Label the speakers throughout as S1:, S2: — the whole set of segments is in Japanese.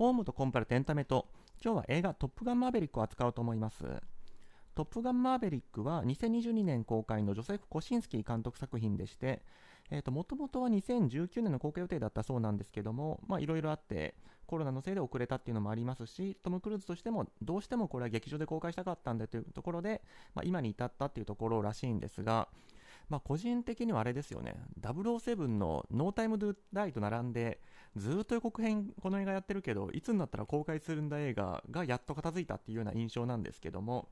S1: ホームとコンパルとエンタメと、今日は映画トップガンマーベリックを扱おうと思います。トップガンマーベリックは2022年公開のジョセフ・コシンスキー監督作品でして、えーと、もともとは2019年の公開予定だったそうなんですけども、いろいろあって、コロナのせいで遅れたっていうのもありますし、トム・クルーズとしてもどうしてもこれは劇場で公開したかったんだというところで、まあ、今に至ったっていうところらしいんですが、まあ、個人的にはあれですよね、007のノータイム・ドゥ・ダイと並んで、ずっと予告編、この映画やってるけど、いつになったら公開するんだ映画がやっと片付いたっていうような印象なんですけども、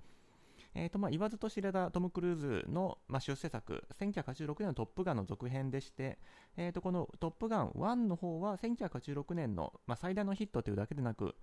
S1: えーとまあ、言わずと知れたトム・クルーズの、まあ、出世作、1986年のトップガンの続編でして、えー、とこのトップガン1の方は1986年の、まあ、最大のヒットというだけでなく、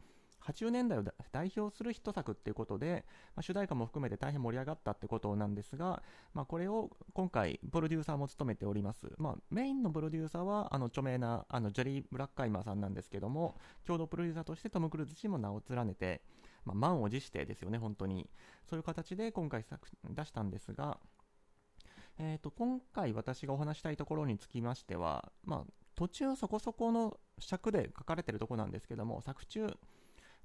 S1: 80年代を代表するヒット作っていうことで、まあ、主題歌も含めて大変盛り上がったってことなんですが、まあ、これを今回プロデューサーも務めております、まあ、メインのプロデューサーはあの著名なあのジェリー・ブラッカイマーさんなんですけども共同プロデューサーとしてトム・クルーズ氏も名を連ねて、まあ、満を持してですよね本当に。そういう形で今回作出したんですがえーと、今回私がお話したいところにつきましては、まあ、途中そこそこの尺で書かれてるとこなんですけども作中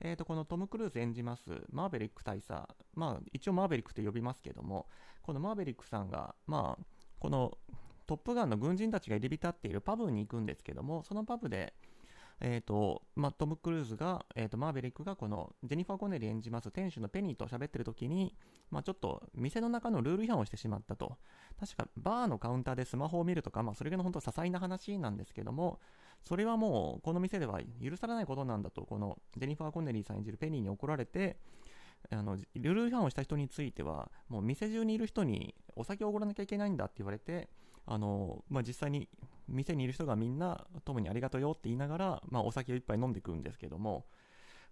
S1: えー、とこのトム・クルーズ演じますマーベリック大佐、まあ、一応マーベリックと呼びますけども、このマーベリックさんが、まあ、このトップガンの軍人たちが入り浸っているパブに行くんですけども、そのパブで、えーとまあ、トム・クルーズが、えーと、マーベリックがこのジェニファー・コネリ演じます店主のペニーと喋ってる時に、まあ、ちょっと店の中のルール違反をしてしまったと。確かバーのカウンターでスマホを見るとか、まあ、それが本当些細な話なんですけどもそれはもうこの店では許されないことなんだとこのジェニファー・コネリーさん演じるペニーに怒られてあのルール違反をした人についてはもう店中にいる人にお酒をおごらなきゃいけないんだって言われてあの、まあ、実際に店にいる人がみんなトムにありがとうよって言いながら、まあ、お酒を一杯飲んでいくんですけども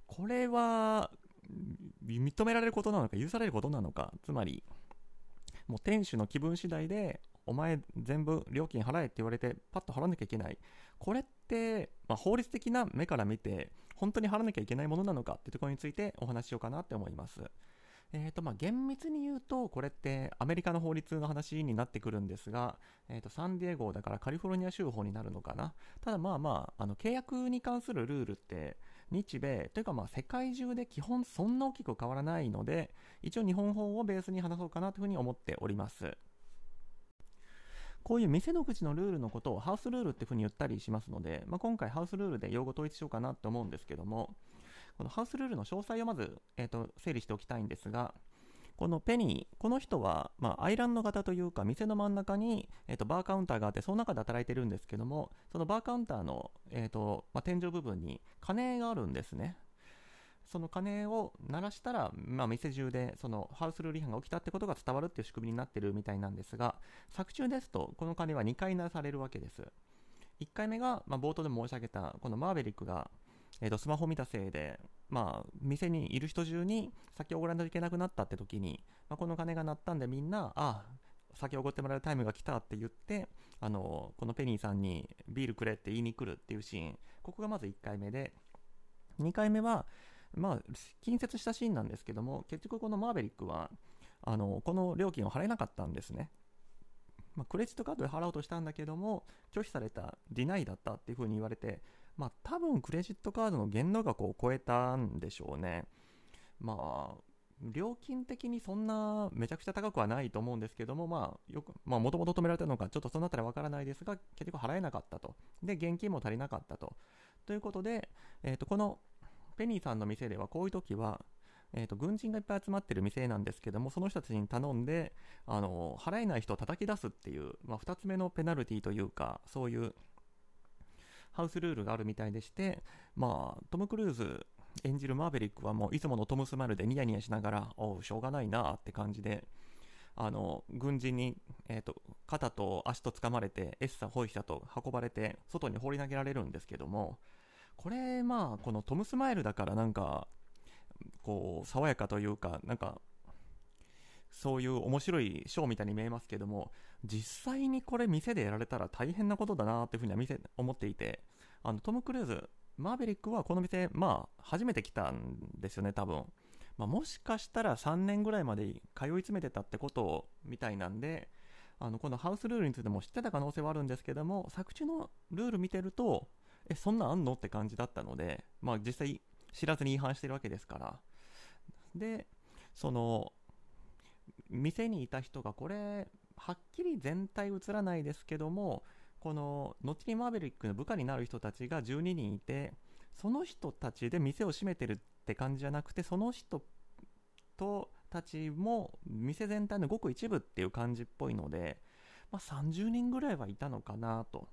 S1: これは認められることなのか許されることなのかつまりもう店主の気分次第でお前全部料金払えって言われてパッと払わなきゃいけない。これって、まあ、法律的な目から見て本当に払わなきゃいけないものなのかってところについてお話しようかなって思います。えーとまあ、厳密に言うとこれってアメリカの法律の話になってくるんですが、えー、とサンディエゴだからカリフォルニア州法になるのかな。ただまあまああの契約に関するルールって日米というかまあ世界中で基本そんな大きく変わらないので一応日本法をベースに話そうかなというふうに思っております。こういう店の口のルールのことをハウスルールっていうふうに言ったりしますので、まあ、今回ハウスルールで用語統一しようかなと思うんですけども、このハウスルールの詳細をまず、えーと、整理しておきたいんですが、このペニー、この人は、まあ、アイランド型というか、店の真ん中に、えーと、バーカウンターがあって、その中で働いてるんですけども、そのバーカウンターの、えーとまあ、天井部分に鐘があるんですね。その鐘を鳴らしたら、まあ、店中でそのハウスルール違反が起きたってことが伝わるっていう仕組みになってるみたいなんですが、作中ですと、この鐘は2回鳴らされるわけです。1回目が、まあ、冒頭で申し上げた、このマーベリックが、えー、とスマホ見たせいで、まあ、店にいる人中に酒をおごらないといけなくなったって時に、まあ、この鐘が鳴ったんでみんな、ああ、酒をおごってもらうタイムが来たって言って、あのこのペニーさんにビールくれって言いに来るっていうシーン、ここがまず1回目で、2回目は、まあ、近接したシーンなんですけども、結局このマーベリックは、あの、この料金を払えなかったんですね。まあ、クレジットカードで払おうとしたんだけども、拒否された、ディナイだったっていうふうに言われて、まあ、多分クレジットカードの限度額を超えたんでしょうね。まあ、料金的にそんなめちゃくちゃ高くはないと思うんですけども、まあ、よく、まあ、もともと止められたのか、ちょっとそのあたりわからないですが、結局払えなかったと。で、現金も足りなかったと。ということで、えっ、ー、と、このペニーさんの店ではこういう時は、えーと、軍人がいっぱい集まってる店なんですけどもその人たちに頼んであの払えない人を叩き出すっていう、まあ、2つ目のペナルティというかそういうハウスルールがあるみたいでして、まあ、トム・クルーズ演じるマーベリックはもういつものトム・スマイルでニヤニヤしながらおうしょうがないなって感じであの軍人に、えーと、肩と足と掴まれてエッサホイシャと運ばれて外に放り投げられるんですけどもこれまあこのトム・スマイルだからなんかこう爽やかというかなんかそういう面白いショーみたいに見えますけども実際にこれ店でやられたら大変なことだなっていうふうには店思っていてあのトム・クルーズマーベリックはこの店まあ初めて来たんですよね多分、まあ、もしかしたら3年ぐらいまで通い詰めてたってことみたいなんであのこのハウスルールについても知ってた可能性はあるんですけども作中のルール見てるとえそんなんあんのって感じだったので、まあ、実際知らずに違反してるわけですから。でその店にいた人がこれはっきり全体映らないですけどもこの後にマーベリックの部下になる人たちが12人いてその人たちで店を閉めてるって感じじゃなくてその人とたちも店全体のごく一部っていう感じっぽいので、まあ、30人ぐらいはいたのかなと。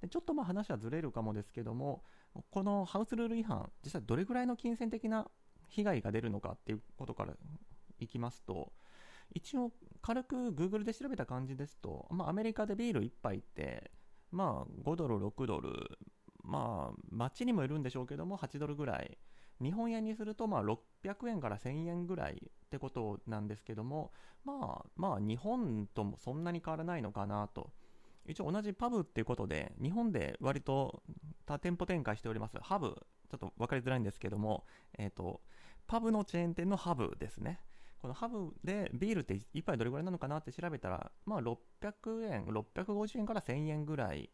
S1: でちょっとまあ話はずれるかもですけどもこのハウスルール違反実際どれぐらいの金銭的な被害が出るのかっていうことからいきますと一応軽く Google で調べた感じですと、まあ、アメリカでビール1杯ってまあ5ドル6ドルまあ街にもいるんでしょうけども8ドルぐらい。日本円にするとまあ600円から1000円ぐらいってことなんですけどもまあまあ日本ともそんなに変わらないのかなと。一応同じパブっていうことで日本で割と多店舗展開しております。ハブちょっと分かりづらいんですけどもえっ、ー、とパブのチェーン店のハブですね。このハブでビールって1杯どれぐらいなのかなって調べたら、まあ600円、650円から1000円ぐらい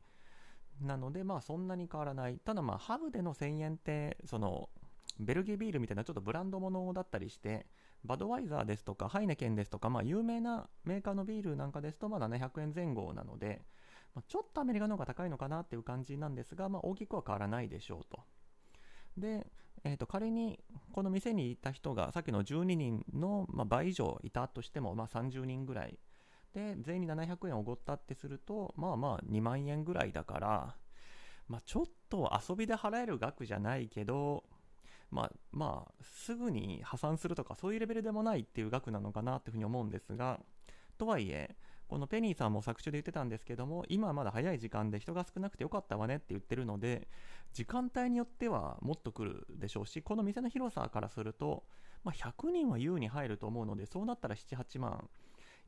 S1: なので、まあそんなに変わらない。ただまあハブでの1000円って、そのベルギービールみたいなちょっとブランドものだったりして、バドワイザーですとかハイネケンですとか、まあ有名なメーカーのビールなんかですと、まあ700円前後なので、ま、ちょっとアメリカの方が高いのかなっていう感じなんですが、まあ大きくは変わらないでしょうと。で、えー、と仮にこの店にいた人がさっきの12人の、ま、倍以上いたとしても、ま、30人ぐらい。で全員に700円おごったってするとまあまあ2万円ぐらいだから、まあ、ちょっと遊びで払える額じゃないけどまあまあすぐに破産するとかそういうレベルでもないっていう額なのかなっていうふうに思うんですがとはいえこのペニーさんも作中で言ってたんですけども、今はまだ早い時間で人が少なくてよかったわねって言ってるので、時間帯によってはもっと来るでしょうし、この店の広さからすると、まあ、100人は優に入ると思うので、そうなったら7、8万。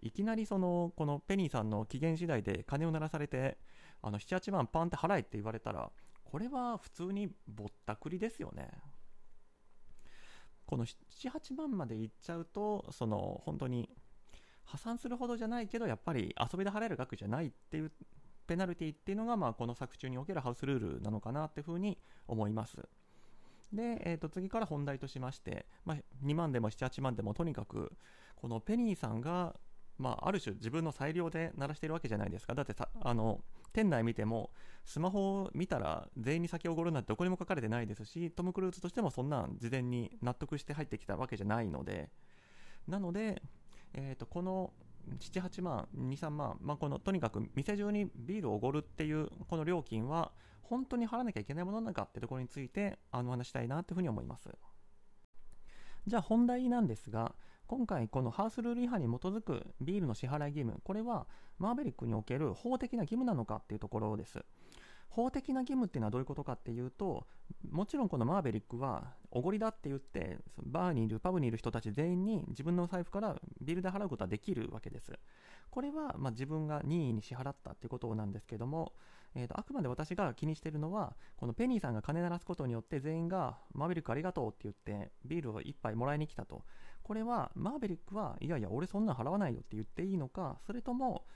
S1: いきなりその、このペニーさんの機嫌次第で金を鳴らされて、あの、7、8万パンって払えって言われたら、これは普通にぼったくりですよね。この7、8万までいっちゃうと、その、本当に、破産するほどじゃないけどやっぱり遊びで払える額じゃないっていうペナルティっていうのが、まあ、この作中におけるハウスルールなのかなっていうふうに思います。で、えー、と次から本題としまして、まあ、2万でも7、8万でもとにかくこのペニーさんが、まあ、ある種自分の裁量で鳴らしてるわけじゃないですか。だってさあの店内見てもスマホを見たら全員に先をおごるなんてどこにも書かれてないですしトム・クルーズとしてもそんなん事前に納得して入ってきたわけじゃないのでなのでえー、とこの7、8万、2、3万、まあ、このとにかく店中にビールをおごるっていうこの料金は本当に払わなきゃいけないものなのかってところについてあの話したいなというふうに思います。じゃあ本題なんですが、今回このハウスルール違反に基づくビールの支払い義務、これはマーベリックにおける法的な義務なのかっていうところです。法的な義務っていうのはどういうことかっていうと、もちろんこのマーベリックは、おごりだって言って、バーにいる、パブにいる人たち全員に自分の財布からビールで払うことはできるわけです。これは、ま自分が任意に支払ったっていうことなんですけども、えーと、あくまで私が気にしてるのは、このペニーさんが金鳴らすことによって全員が、マーベリックありがとうって言って、ビールを1杯もらいに来たと。これは、マーベリックは、いやいや、俺そんなん払わないよって言っていいのか、それとも、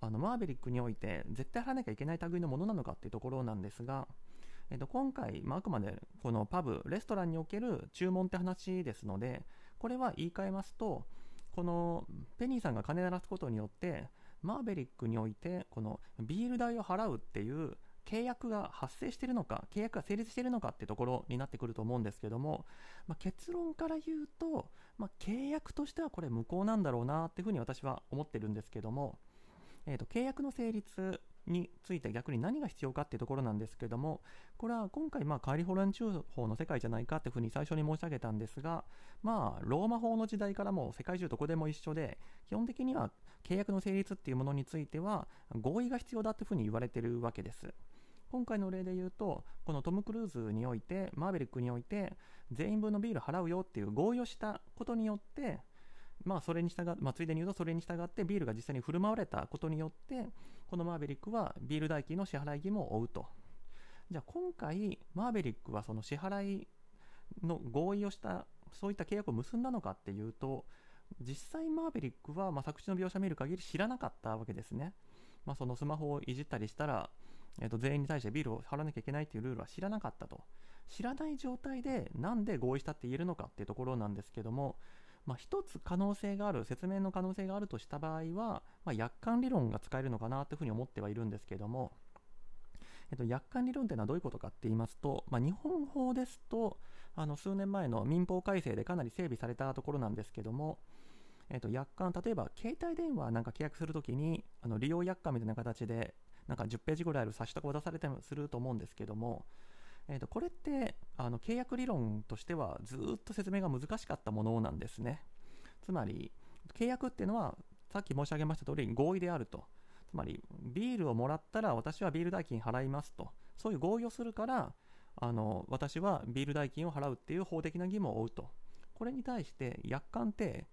S1: あのマーベリックにおいて絶対払わなきゃいけない類のものなのかっていうところなんですが、えっと、今回、まあ、あくまでこのパブ、レストランにおける注文って話ですので、これは言い換えますと、このペニーさんが金鳴らすことによって、マーベリックにおいて、このビール代を払うっていう契約が発生しているのか、契約が成立しているのかってところになってくると思うんですけども、まあ、結論から言うと、まあ、契約としてはこれ無効なんだろうなっていうふうに私は思ってるんですけども、えーと、契約の成立について逆に何が必要かっていうところなんですけども、これは今回、まあ、カリフォルニア州法の世界じゃないかっていうふうに最初に申し上げたんですが、まあ、ローマ法の時代からも世界中どこでも一緒で、基本的には契約の成立っていうものについては合意が必要だっていうふうに言われてるわけです。今回の例で言うと、このトム・クルーズにおいて、マーベリックにおいて、全員分のビール払うよっていう合意をしたことによって、まあ、それに従っまあ、ついでに言うとそれに従ってビールが実際に振る舞われたことによってこのマーベリックはビール代金の支払い義務を負うとじゃあ今回マーベリックはその支払いの合意をしたそういった契約を結んだのかっていうと実際マーベリックは、まあ、作詞の描写を見る限り知らなかったわけですね、まあ、そのスマホをいじったりしたらえー、と全員に対してビールを払わなきゃいけないっていうルールは知らなかったと。知らない状態でなんで合意したって言えるのかっていうところなんですけども、まあ、一つ可能性がある、説明の可能性があるとした場合は、まあ、約款理論が使えるのかなというふうに思ってはいるんですけども、えっと、約款理論というのはどういうことかって言いますと、まあ、日本法ですと、あの数年前の民法改正でかなり整備されたところなんですけども、えっと、約款、例えば携帯電話なんか契約するときに、あの利用約款みたいな形で、なんか10ページぐらいある冊子とか渡されたりすると思うんですけども、えー、とこれってあの契約理論としてはずっと説明が難しかったものなんですね。つまり契約っていうのはさっき申し上げました通り合意であると。つまりビールをもらったら私はビール代金払いますと。そういう合意をするからあの私はビール代金を払うっていう法的な義務を負うと。これに対して約款って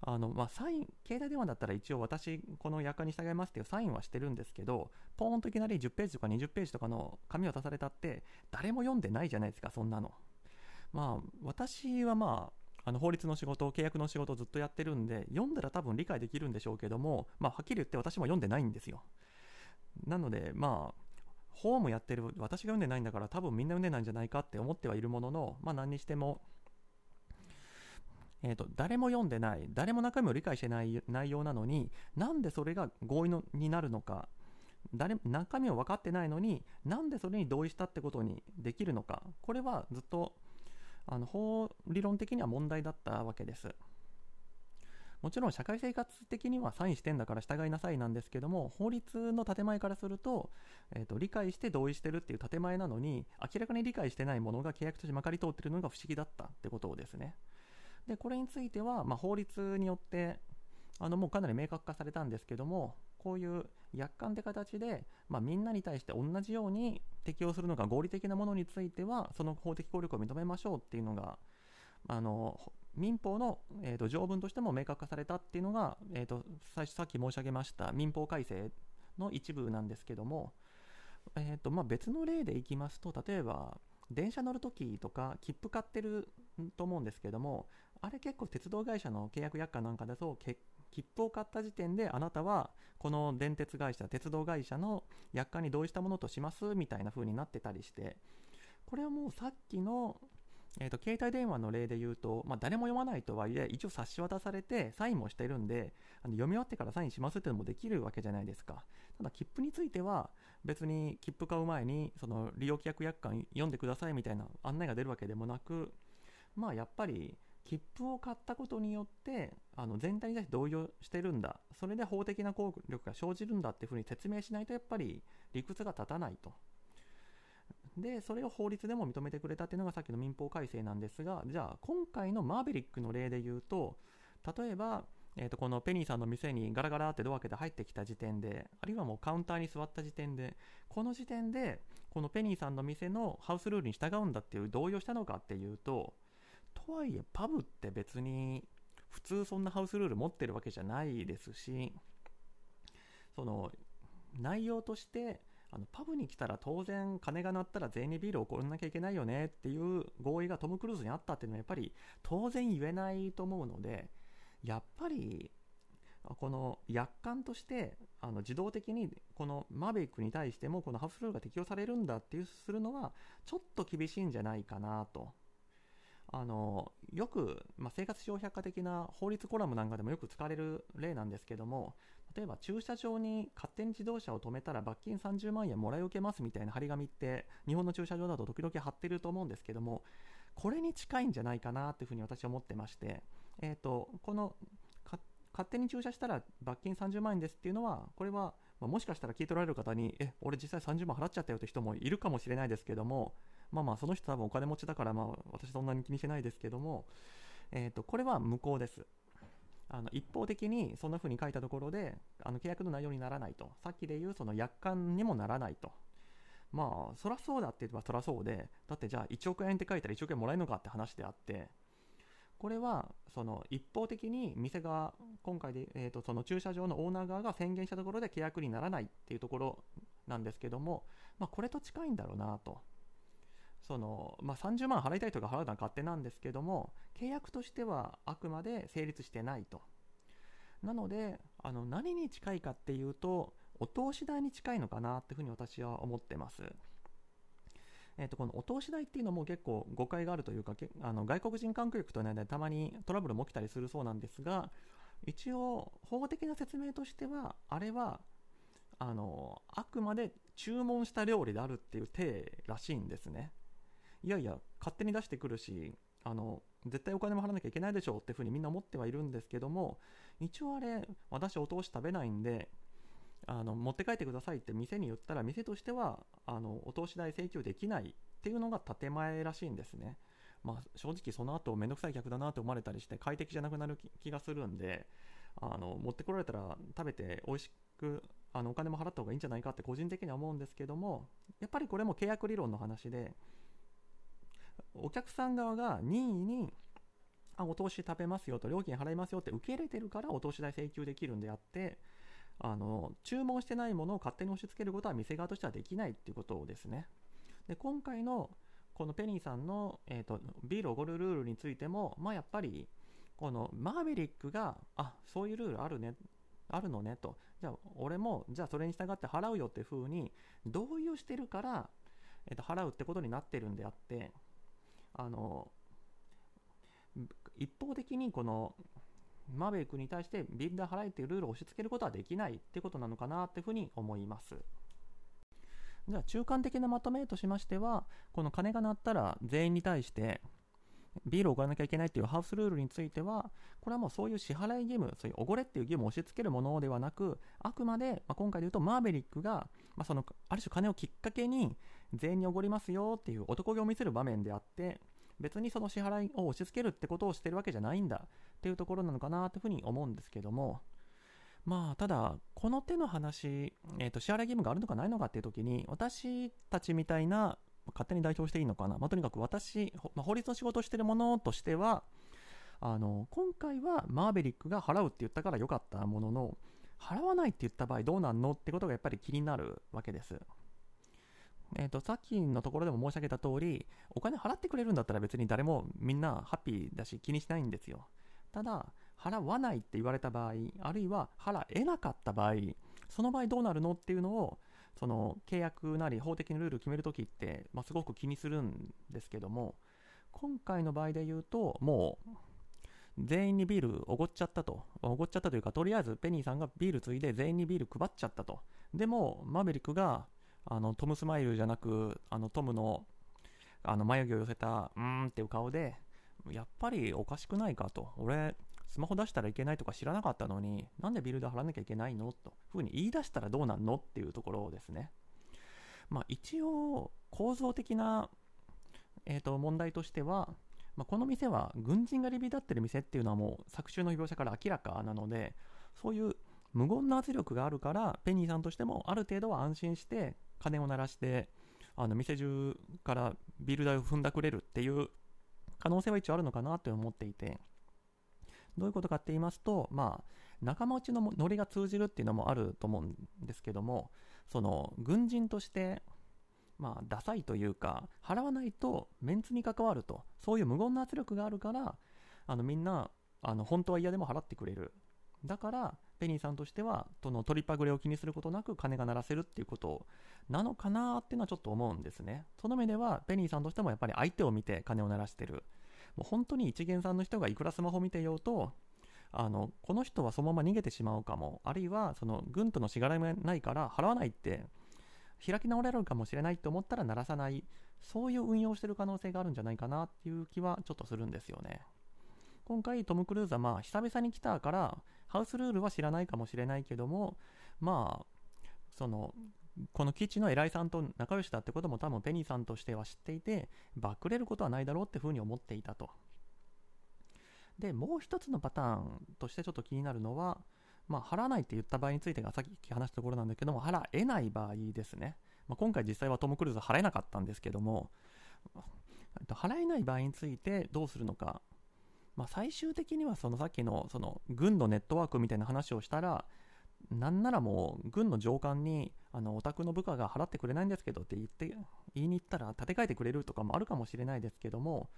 S1: あの、まあ、サイン、携帯電話だったら一応私、この約款に従いますっていうサインはしてるんですけど、ポーンといきなり10ページとか20ページとかの紙を渡されたって、誰も読んでないじゃないですか、そんなの。まあ、私はまあ、あの法律の仕事、契約の仕事をずっとやってるんで、読んだら多分理解できるんでしょうけども、まあ、はっきり言って私も読んでないんですよ。なので、まあ、ホームやってる私が読んでないんだから多分みんな読んでないんじゃないかって思ってはいるものの、まあ何にしても、えーと、誰も読んでない、誰も中身を理解してない内容なのに、なんでそれが合意のになるのか、誰中身を分かってないのに、なんでそれに同意したってことにできるのか、これはずっとあの法理論的には問題だったわけです。もちろん社会生活的にはサインしてんだから従いなさいなんですけども、法律の建前からすると、えーと、理解して同意してるっていう建前なのに、明らかに理解してないものが契約としてまかり通ってるのが不思議だったってことをですね。でこれについては、まあ、法律によってあのもうかなり明確化されたんですけどもこういう約款って形で、まあ、みんなに対して同じように適用するのが合理的なものについてはその法的効力を認めましょうっていうのがあの民法の、えーと、条文としても明確化されたっていうのが、えーと、最初さっき申し上げました民法改正の一部なんですけども、えーとまあ、別の例でいきますと例えば電車乗るときとか切符買ってると思うんですけどもあれ結構鉄道会社の契約約款なんかだと切符を買った時点であなたはこの電鉄会社鉄道会社の約款に同意したものとしますみたいな風になってたりしてこれはもうさっきの、えーと、携帯電話の例で言うと、まあ、誰も読まないとはいえ一応冊子渡されてサインもしてるんであの読み終わってからサインしますっていうのもできるわけじゃないですか。ただ切符については別に切符買う前にその利用規約約款読んでくださいみたいな案内が出るわけでもなくまあやっぱり切符を買ったことによってあの全体に対して同意をしてるんだそれで法的な効力が生じるんだっていうふうに説明しないとやっぱり理屈が立たないと。でそれを法律でも認めてくれたっていうのがさっきの民法改正なんですがじゃあ今回のマーベリックの例で言うと例えば、えー、とこのペニーさんの店にガラガラってドア開けて入ってきた時点であるいはもうカウンターに座った時点でこの時点でこのペニーさんの店のハウスルールに従うんだっていう同意をしたのかっていうととはいえパブって別に普通そんなハウスルール持ってるわけじゃないですしその内容としてあのパブに来たら当然金が鳴ったら全員にビールを送らなきゃいけないよねっていう合意がトム・クルーズにあったっていうのはやっぱり当然言えないと思うのでやっぱりこの約款としてあの自動的にこのマーベリックに対してもこのハウスルールが適用されるんだっていうするのはちょっと厳しいんじゃないかなと。あのよく、まあ、生活小百科的な法律コラムなんかでもよく使われる例なんですけども例えば駐車場に勝手に自動車を止めたら罰金30万円もらい受けますみたいな張り紙って日本の駐車場だと時々貼ってると思うんですけどもこれに近いんじゃないかなというふうに私は思ってまして、えーと、この勝手に駐車したら罰金30万円ですっていうのはこれは、まあ、もしかしたら聞い取られる方にえ俺実際30万払っちゃったよという人もいるかもしれないですけどもまあまあその人多分お金持ちだからまあ私そんなに気にしてないですけども、えー、とこれは無効です。あの一方的にそんな風に書いたところであの契約の内容にならないとさっきで言うその約款にもならないとまあそらそうだって言えばそらそうでだってじゃあ1億円って書いたら1億円もらえるのかって話であってこれはその一方的に店側今回で、えー、とその駐車場のオーナー側が宣言したところで契約にならないっていうところなんですけども、まあ、これと近いんだろうなとその、まあ、30万払いたいとか払うのは勝手なんですけども契約としてはあくまで成立してないとなのであの何に近いかっていうとお通し代に近いのかなっていうふうに私は思ってます。えー、とこのお通し代っていうのも結構誤解があるというかあの外国人観光客との間でたまにトラブルも起きたりするそうなんですが一応法的な説明としてはあれはあのあくまで注文した料理であるっていう体らしいんですね。いやいや勝手に出してくるしあの絶対お金も払わなきゃいけないでしょうっていうふうにみんな思ってはいるんですけども一応あれ私お通し食べないんであの持って帰ってくださいって店に言ったら店としてはあのお通し代請求できないっていうのが建前らしいんですね。まあ、正直その後めんどくさい客だなって思われたりして快適じゃなくなる気がするんであの持ってこられたら食べて美味しくあのお金も払った方がいいんじゃないかって個人的には思うんですけどもやっぱりこれも契約理論の話でお客さん側が任意にあお通し食べますよと料金払いますよって受け入れてるからお通し代請求できるんであってあの注文してないものを勝手に押し付けることは店側としてはできないっていうことですね。で今回のこのペニーさんの、えーと、ビールおごるルールについても、まあ、やっぱりこのマーベリックがあそういうルールあるねあるのねとじゃあ俺もじゃあそれに従って払うよっていうふうに同意をしてるから、えー、と払うってことになってるんであってあの一方的にこのマーベリックに対してビルダー払えっていうルールを押し付けることはできないってことなのかなっていうふうに思います。じゃあ中間的なまとめとしましてはこの鐘が鳴ったら全員に対してビールをおごらなきゃいけないっていうハウスルールについてはこれはもうそういう支払い義務そういうおごれっていう義務を押し付けるものではなくあくまで、まあ、今回で言うとマーベリックが、まあ、そのある種金をきっかけに全員におごりますよっていう男気を見せる場面であって別にその支払いを押し付けるってことをしてるわけじゃないんだっていうところなのかなというふうに思うんですけどもまあただこの手の話、えーと、支払い義務があるのかないのかっていう時に私たちみたいな勝手に代表していいのかな、まあ、とにかく私、まあ、法律の仕事をしてるものとしてはあの今回はマーベリックが払うって言ったから良かったものの払わないって言った場合どうなんのってことがやっぱり気になるわけです。えーと、さっきのところでも申し上げた通りお金払ってくれるんだったら別に誰もみんなハッピーだし気にしないんですよ。ただ払わないって言われた場合あるいは払えなかった場合その場合どうなるのっていうのをその契約なり法的なルールを決めるときって、まあ、すごく気にするんですけども今回の場合で言うともう全員にビールおごっちゃったと。おごっちゃったというかとりあえずペニーさんがビールついで全員にビール配っちゃったと。でもマーベリックがあのトム・スマイルじゃなくあのトムのあの眉毛を寄せたうーんっていう顔でやっぱりおかしくないかと。俺スマホ出したらいけないとか知らなかったのになんでビルド払わなきゃいけないのとふうに言い出したらどうなんのっていうところですね。まあ一応構造的な、えー、と問題としてはまあ、この店は軍人がリビ立ってる店っていうのはもう作中の描写から明らかなのでそういう無言の圧力があるからペニーさんとしてもある程度は安心して鐘を鳴らしてあの店中からビール代を踏んだくれるっていう可能性は一応あるのかなって思っていて。どういうことかって言いますとまあ仲間内のノリが通じるっていうのもあると思うんですけどもその軍人としてまあダサいというか払わないとメンツに関わると。そういう無言の圧力があるからあのみんなあの本当は嫌でも払ってくれる。だからペニーさんとしてはその取りパグレを気にすることなく金が鳴らせるっていうことなのかなっていうのはちょっと思うんですね。その目ではペニーさんとしてもやっぱり相手を見て金を鳴らしてる。もう本当に一元さんの人がいくらスマホ見てようとあのこの人はそのまま逃げてしまうかも。あるいはその軍とのしがらみがないから払わないって開き直れるかもしれないと思ったら鳴らさない。そういう運用してる可能性があるんじゃないかなっていう気はちょっとするんですよね。今回トム・クルーズはまあ久々に来たからハウスルールは知らないかもしれないけどもまあそのこの基地の偉いさんと仲良しだってことも多分ペニーさんとしては知っていてバックれることはないだろうってふうに思っていたと。でもう一つのパターンとしてちょっと気になるのはまあ、払わないって言った場合についてがさっき話したところなんだけども払えない場合ですね、まあ、今回実際はトム・クルーズ払えなかったんですけども払えない場合についてどうするのか。まあ、最終的にはそのさっきのその軍のネットワークみたいな話をしたらなんならもう軍の上官にあのお宅の部下が払ってくれないんですけどって言って言いに行ったら立て替えてくれるとかもあるかもしれないですけども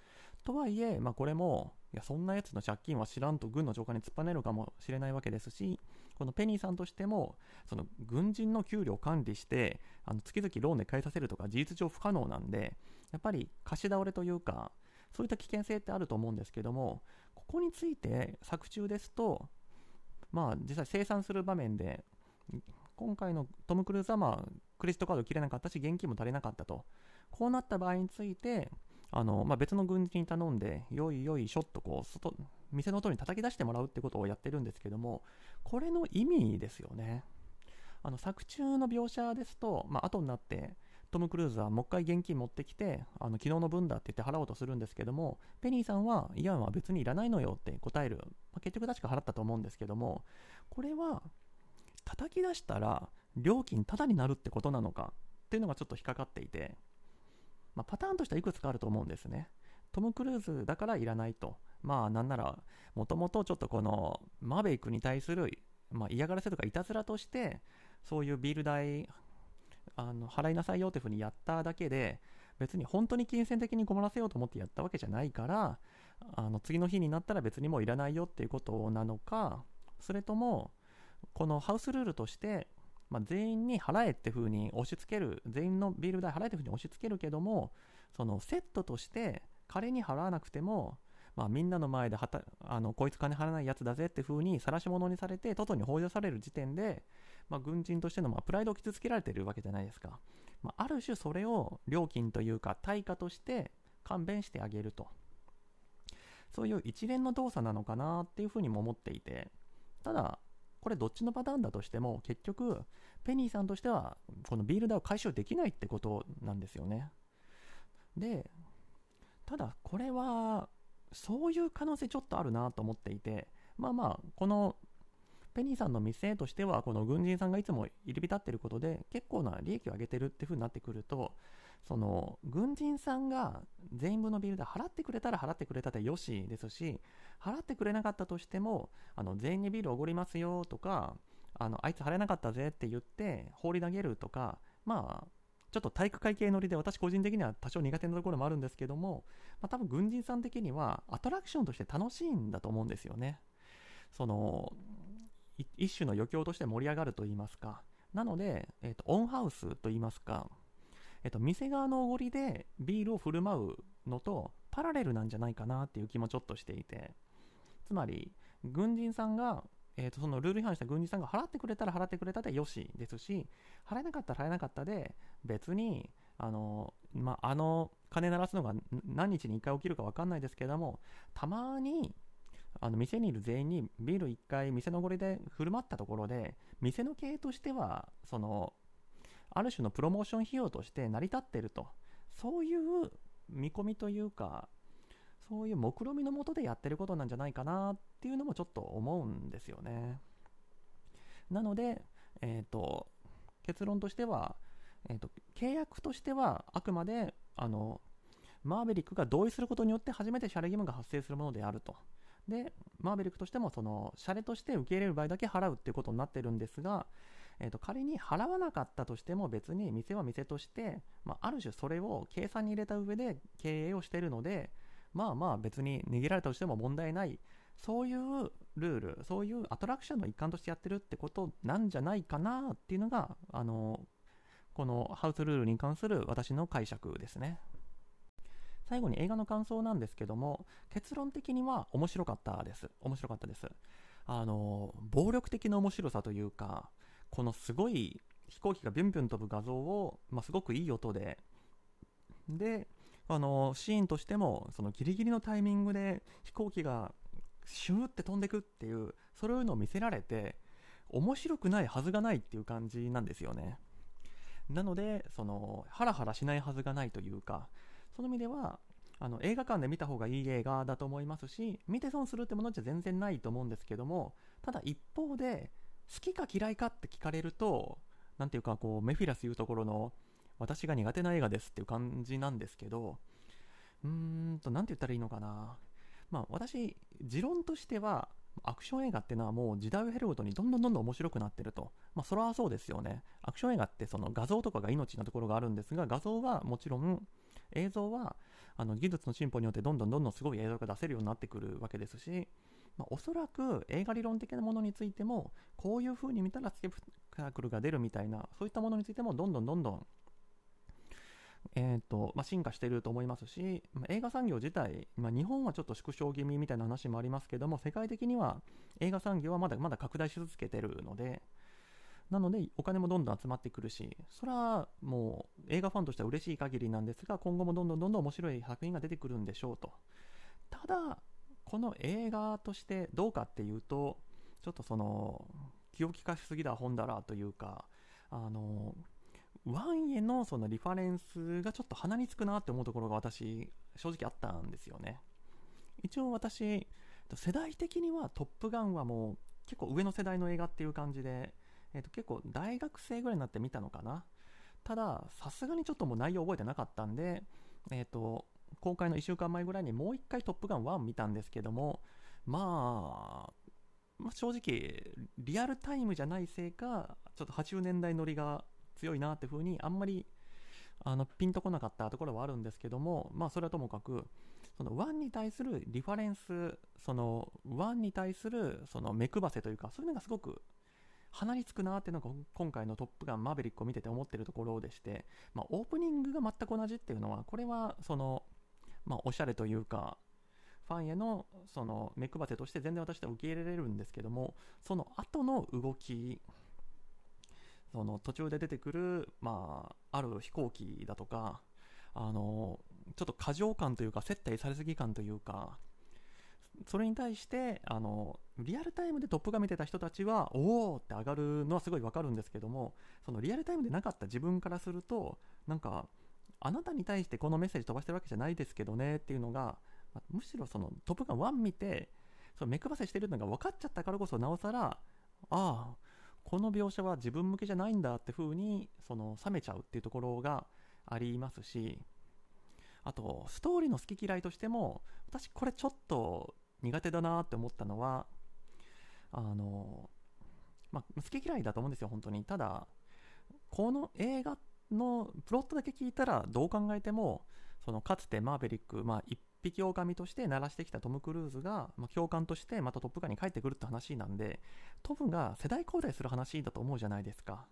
S1: とはいえ、まあ、これもいやそんなやつの借金は知らんと軍の上官に突っぱねるかもしれないわけですしこのペニーさんとしてもその軍人の給料を管理してあの月々ローンで返させるとか事実上不可能なんでやっぱり貸し倒れというかそういった危険性ってあると思うんですけどもここについて作中ですとまあ実際生産する場面で今回のトム・クルーズはまあクレジットカード切れなかったし現金も足りなかったと。こうなった場合についてあの、まあ、別の軍人に頼んでよいよいしょっとこう外店の外に叩き出してもらうってことをやってるんですけどもこれの意味ですよね。あの作中の描写ですと、まあ後になってトム・クルーズはもう一回現金持ってきてあの昨日の分だって言って払おうとするんですけどもペニーさんはいや別にいらないのよって答える、まあ、結局確か払ったと思うんですけどもこれは叩き出したら料金タダになるってことなのかっていうのがちょっと引っかかっていて、まあ、パターンとしてはいくつかあると思うんですね。トム・クルーズだからいらないと。まあなんならもともとちょっとこのマーベイクに対する、まあ、嫌がらせとかいたずらとしてそういうビール代あの払いなさいよっていうふうにやっただけで別に本当に金銭的に困らせようと思ってやったわけじゃないからあの次の日になったら別にもういらないよっていうことなのかそれともこのハウスルールとして、まあ、全員に払えって風に押し付ける全員のビール代払えって風に押し付けるけどもそのセットとして彼に払わなくてもまあ、みんなの前ではたあのこいつ金払わないやつだぜって風に晒し者にされてトトに放出される時点で、まあ、軍人としてのまあプライドを傷つけられてるわけじゃないですか、まあ、ある種それを料金というか対価として勘弁してあげると。そういう一連の動作なのかなっていうふうにも思っていて。ただこれどっちのパターンだとしても結局ペニーさんとしてはこのビール代を回収できないってことなんですよね。でただこれはそういう可能性ちょっとあるなと思っていて、まあまあ、このペニーさんの店としては、この軍人さんがいつも入り浸ってることで、結構な利益を上げてるっていう風になってくると、その軍人さんが全員分のビールで払ってくれたら払ってくれたってよしですし、払ってくれなかったとしても、あの全員にビールおごりますよとか、あのあいつ払えなかったぜって言って放り投げるとか、まあ、ちょっと体育会系乗りで私個人的には多少苦手なところもあるんですけども、まあ、多分軍人さん的にはアトラクションとして楽しいんだと思うんですよね。その一種の余興として盛り上がると言いますか。なので、えーと、オンハウスと言いますか、えーと、店側のおごりでビールを振る舞うのとパラレルなんじゃないかなっていう気もちょっとしていて、つまり、軍人さんがえーと、そのルール違反した軍人さんが払ってくれたら払ってくれたでよしですし払えなかったら払えなかったで別にあの,、まあ、あの金鳴らすのが何日に1回起きるか分かんないですけれどもたまにあの店にいる全員にビール1回店のごりで振る舞ったところで店の経営としてはそのある種のプロモーション費用として成り立っているとそういう見込みというかそういう目論見みのもとでやってることなんじゃないかなっていうのもちょっと思うんですよね。なので、えーと、結論としては、えーと、契約としてはあくまであのマーベリックが同意することによって初めてシャレ義務が発生するものであると。で、マーベリックとしてもそのシャレとして受け入れる場合だけ払うっていうことになってるんですが、えーと仮に払わなかったとしても別に店は店として、まあ、ある種それを計算に入れた上で経営をしてるので、まあまあ別に逃げられたとしても問題ない、そういうルール、そういうアトラクションの一環としてやってるってことなんじゃないかなっていうのが、あの、このハウスルールに関する私の解釈ですね。最後に映画の感想なんですけども、結論的には面白かったです。面白かったです。あの、暴力的な面白さというか、このすごい飛行機がビュンビュン飛ぶ画像を、まあ、すごくいい音で、で、あのシーンとしてもそのギリギリのタイミングで飛行機がシューって飛んでくっていうそういうのを見せられて面白くないはずがないっていう感じなんですよねなのでそのハラハラしないはずがないというかその意味ではあの映画館で見た方がいい映画だと思いますし見て損するってものじゃ全然ないと思うんですけどもただ一方で好きか嫌いかって聞かれると何ていうかこうメフィラスいうところの私が苦手な映画ですっていう感じなんですけど、うーんと、なんて言ったらいいのかな。まあ、私、持論としては、アクション映画ってのはもう時代を経るごとにどんどんどんどん面白くなってると。まあ、それはそうですよね。アクション映画ってその画像とかが命なところがあるんですが、画像はもちろん、映像はあの技術の進歩によってどんどんどんどんすごい映像が出せるようになってくるわけですし、まあ、おそらく映画理論的なものについてもこういう風に見たらスケプタクルが出るみたいなそういったものについてもどんどんどんどんえーとまあ、進化していると思いますし、まあ、映画産業自体、まあ、日本はちょっと縮小気味みたいな話もありますけども世界的には映画産業はまだまだ拡大し続けてるのでなのでお金もどんどん集まってくるしそれはもう映画ファンとしては嬉しい限りなんですが今後もどんどんどんどん面白い作品が出てくるんでしょうと。ただこの映画としてどうかっていうとちょっとその気を利かしすぎだ本だらというかあのワンへのそのリファレンスがちょっと鼻につくなって思うところが私正直あったんですよね。一応私世代的には「トップガン」はもう結構上の世代の映画っていう感じで、えー、と結構大学生ぐらいになって見たのかな。たださすがにちょっともう内容覚えてなかったんでえっ、ー、と公開の1週間前ぐらいにもう1回「トップガン1」見たんですけどもまあまあ、正直リアルタイムじゃないせいかちょっと80年代乗りが強いなっていう風にあんまりあのピンとこなかったところはあるんですけどもまあそれはともかくその1に対するリファレンスその1に対するその目配せというかそういうのがすごく鼻につくなっていうのが今回の「トップガンマーヴェリック」を見てて思ってるところでして、まあ、オープニングが全く同じっていうのはこれはその、まあ、おしゃれというかファンへのその目配せとして全然私は受け入れられるんですけどもその後の動きその途中で出てくる、まあ、ある飛行機だとか、あの、ちょっと過剰感というか、接待されすぎ感というか、それに対して、あの、リアルタイムでトップが見てた人たちは、おおって上がるのはすごいわかるんですけども、そのリアルタイムでなかった自分からすると、なんか、あなたに対してこのメッセージ飛ばしてるわけじゃないですけどねっていうのが、むしろそのトップガン1見て、その目配せしてるのが分かっちゃったからこそ、なおさら、ああ、この描写は自分向けじゃないんだって風にその冷めちゃうっていうところがありますしあとストーリーの好き嫌いとしても私これちょっと苦手だなって思ったのはあのまあ、好き嫌いだと思うんですよ本当にただこの映画のプロットだけ聞いたらどう考えてもそのかつてマーベリック、まあ、一匹狼として鳴らしてきたトム・クルーズが、まあ、教官としてまたトップガンに帰ってくるって話なんで、トムが世代交代する話だと思うじゃないですか。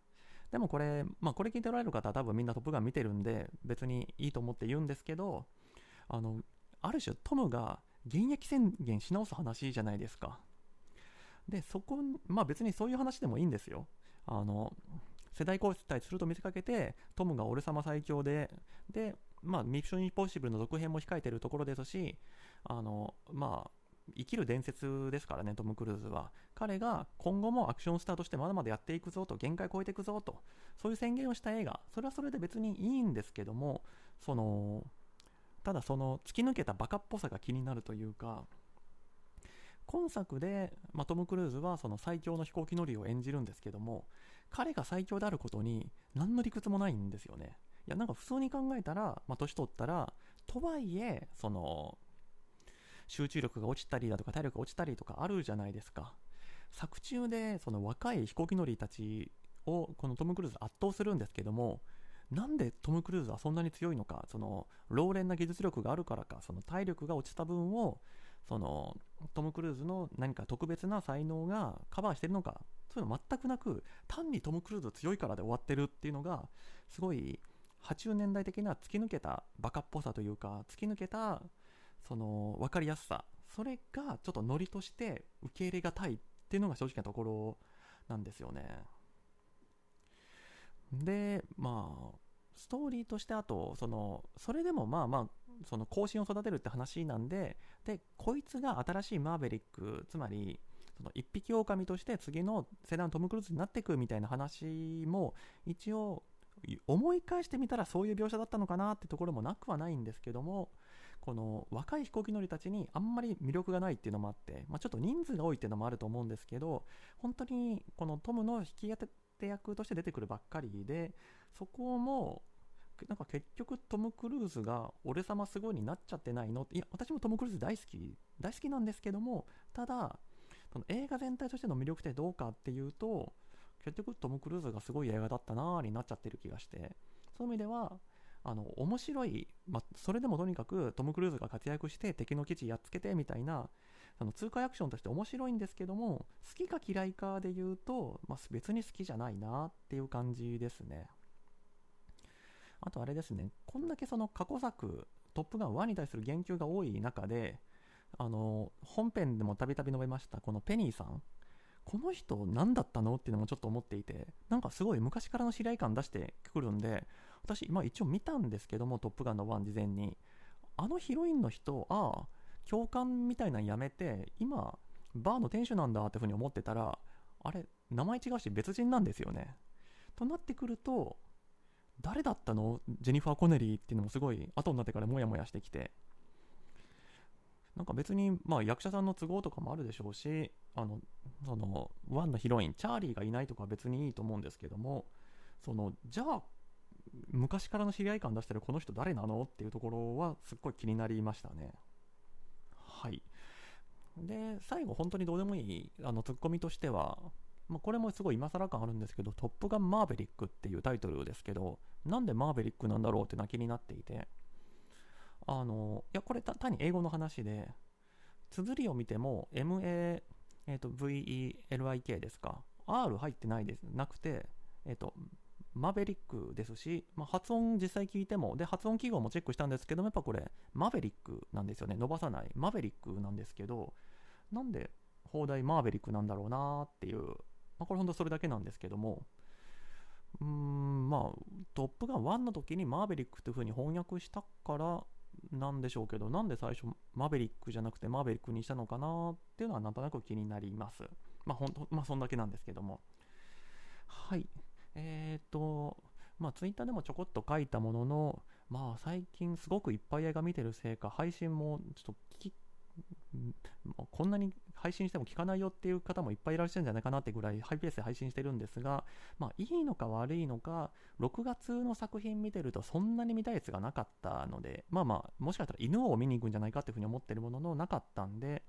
S1: でもこれ、まあ、これ聞いておられる方は多分みんなトップガン見てるんで、別にいいと思って言うんですけど、あの、ある種トムが現役宣言し直す話じゃないですか。で、そこ、まあ別にそういう話でもいいんですよ。あの、世代交代すると見せかけて、トムが俺様最強で、で、まあ、ミッションインポッシブルの続編も控えてるところですし、あの、まあ、生きる伝説ですからね、トム・クルーズは。彼が今後もアクションスターとしてまだまだやっていくぞと、限界超えていくぞと、そういう宣言をした映画、それはそれで別にいいんですけども、その、ただその突き抜けたバカっぽさが気になるというか、今作で、まあ、トム・クルーズはその最強の飛行機乗りを演じるんですけども、彼が最強であることに何の理屈もないんですよね。いや、なんか普通に考えたら、まあ、年取ったら、とはいえ、その、集中力が落ちたりだとか体力が落ちたりとかあるじゃないですか。作中で、その若い飛行機乗りたちを、このトム・クルーズ圧倒するんですけども、なんでトム・クルーズはそんなに強いのか、その、老練な技術力があるからか、その体力が落ちた分を、その、トム・クルーズの何か特別な才能がカバーしてるのか、そういうの全くなく、単にトム・クルーズ強いからで終わってるっていうのが、すごい、80年代的な突き抜けたバカっぽさというか突き抜けたその分かりやすさ。それがちょっとノリとして受け入れがたいっていうのが正直なところなんですよね。でまあストーリーとしてあとそのそれでもまあまあその後進を育てるって話なんででこいつが新しいマーベリックつまりその一匹狼として次の世代のトム・クルーズになっていくみたいな話も一応思い返してみたらそういう描写だったのかなってところもなくはないんですけどもこの若い飛行機乗りたちにあんまり魅力がないっていうのもあって、まあ、ちょっと人数が多いっていうのもあると思うんですけど本当にこのトムの引き当て役として出てくるばっかりでそこもなんか結局トム・クルーズが俺様すごいになっちゃってないの？っていや私もトム・クルーズ大好き大好きなんですけどもただその映画全体としての魅力ってどうかっていうと結局トム・クルーズがすごい映画だったなーになっちゃってる気がしてそういう意味ではあの面白い、まそれでもとにかくトム・クルーズが活躍して敵の基地やっつけてみたいなその通貨アクションとして面白いんですけども好きか嫌いかで言うと、まあ、別に好きじゃないなっていう感じですね。あとあれですね。こんだけその過去作「トップガン1」に対する言及が多い中であの本編でもたびたび述べましたこのペニーさん。この人何だったのっていうのもちょっと思っていてなんかすごい昔からの知り合い感出してくるんで私、まあ、一応見たんですけども「トップガン」の1事前に。あのヒロインの人ああ教官みたいなのやめて今バーの店主なんだってふうに思ってたらあれ名前違うし別人なんですよね。となってくると誰だったの？ジェニファー・コネリーっていうのもすごい後になってからモヤモヤしてきて。なんか別に、まあ、役者さんの都合とかもあるでしょうしあのそのワンのヒロインチャーリーがいないとか別にいいと思うんですけどもそのじゃあ昔からの知り合い感出してるこの人誰なの？っていうところはすっごい気になりましたね。はい。で、最後本当にどうでもいいあのツッコミとしては、まあ、これもすごい今更感あるんですけど、トップガンマーヴェリックっていうタイトルですけど、なんでマーヴェリックなんだろうってな気になっていて、あの、いや、これ単に英語の話で、綴りを見ても MA、えー、と VELIK ですか、R 入ってないです、なくて、えっ、ー、と、マベリックですし、まあ、発音実際聞いても、で、発音記号もチェックしたんですけども、やっぱこれ、マベリックなんですよね。伸ばさない。マベリックなんですけど、なんで放題マーベリックなんだろうなっていう、まあ、これほんとそれだけなんですけども、うーん、まあ、トップガン1の時にマーベリックっていう風に翻訳したからなんでしょうけど、なんで最初マーベリックじゃなくてマーベリックにしたのかなっていうのはなんとなく気になります。まあ、ほんと、まあ、そんだけなんですけども。はい。えっ、ー、と、まあ、ツイッターでもちょこっと書いたものの、まあ、最近すごくいっぱい映画見てるせいか、配信もちょっと聞き、こんなに配信しても聞かないよっていう方もいっぱいいらっしゃるんじゃないかなってぐらいハイペースで配信してるんですが、まあ、いいのか悪いのか、6月の作品見てるとそんなに見たいやつがなかったので、まあまあ、もしかしたら犬を見に行くんじゃないかっていうふうに思ってるもののなかったんで、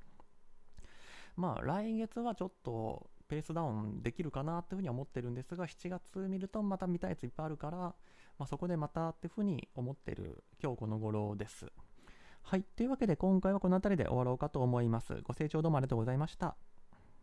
S1: まあ、来月はちょっとペースダウンできるかなっていうふうには思ってるんですが、7月見るとまた見たいやついっぱいあるから、まあ、そこでまたっていうふうに思ってる今日この頃です。はい。というわけで今回はこの辺りで終わろうかと思います。ご清聴どうもありがとうございました。